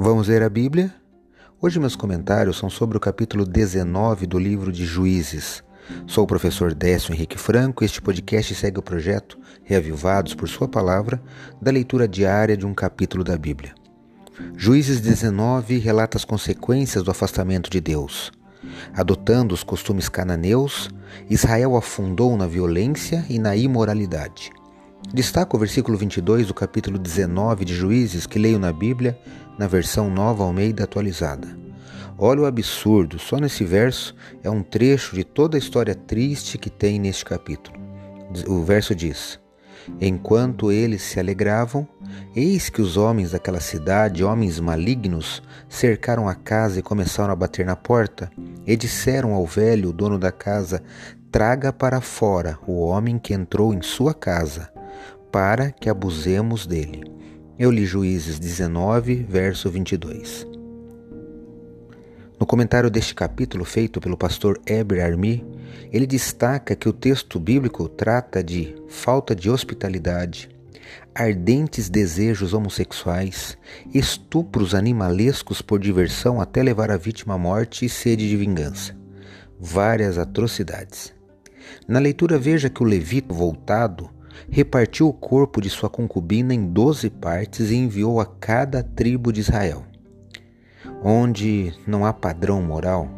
Vamos ler a Bíblia? Hoje meus comentários são sobre o capítulo 19 do livro de Juízes. Sou o professor Décio Henrique Franco e este podcast segue o projeto Reavivados por Sua Palavra da leitura diária de um capítulo da Bíblia. Juízes 19 relata as consequências do afastamento de Deus. Adotando os costumes cananeus, Israel afundou na violência e na imoralidade. Destaco o versículo 22 do capítulo 19 de Juízes que leio na Bíblia, na versão nova Almeida atualizada. Olha o absurdo, só nesse verso é um trecho de toda a história triste que tem neste capítulo. O verso diz: Enquanto eles se alegravam, eis que os homens daquela cidade, homens malignos, cercaram a casa e começaram a bater na porta, e disseram ao velho, dono da casa: Traga para fora o homem que entrou em sua casa para que abusemos dele. Eu li Juízes 19, verso 22. No comentário deste capítulo feito pelo pastor Eber Armi, ele destaca que o texto bíblico trata de falta de hospitalidade, ardentes desejos homossexuais, estupros animalescos por diversão até levar a vítima à morte e sede de vingança. Várias atrocidades. Na leitura, veja que o levita voltado repartiu o corpo de sua concubina em doze partes e enviou a cada tribo de Israel. Onde não há padrão moral,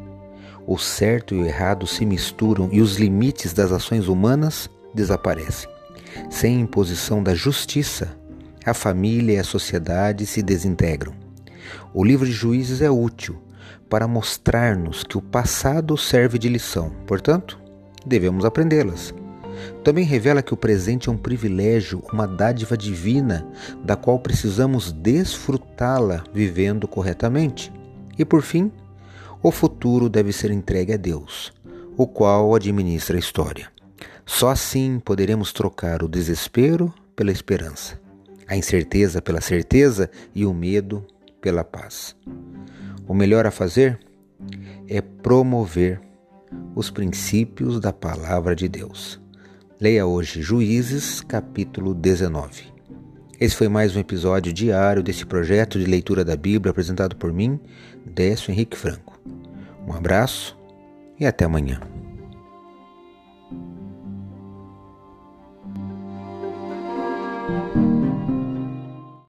o certo e o errado se misturam e os limites das ações humanas desaparecem. Sem imposição da justiça, a família e a sociedade se desintegram. O livro de Juízes é útil para mostrar-nos que o passado serve de lição, portanto, devemos aprendê-las. Também revela que o presente é um privilégio, uma dádiva divina, da qual precisamos desfrutá-la vivendo corretamente. E por fim, o futuro deve ser entregue a Deus, o qual administra a história. Só assim poderemos trocar o desespero pela esperança, a incerteza pela certeza e o medo pela paz. O melhor a fazer é promover os princípios da palavra de Deus. Leia hoje Juízes, capítulo 19. Esse foi mais um episódio diário desse projeto de leitura da Bíblia apresentado por mim, Décio Henrique Franco. Um abraço e até amanhã.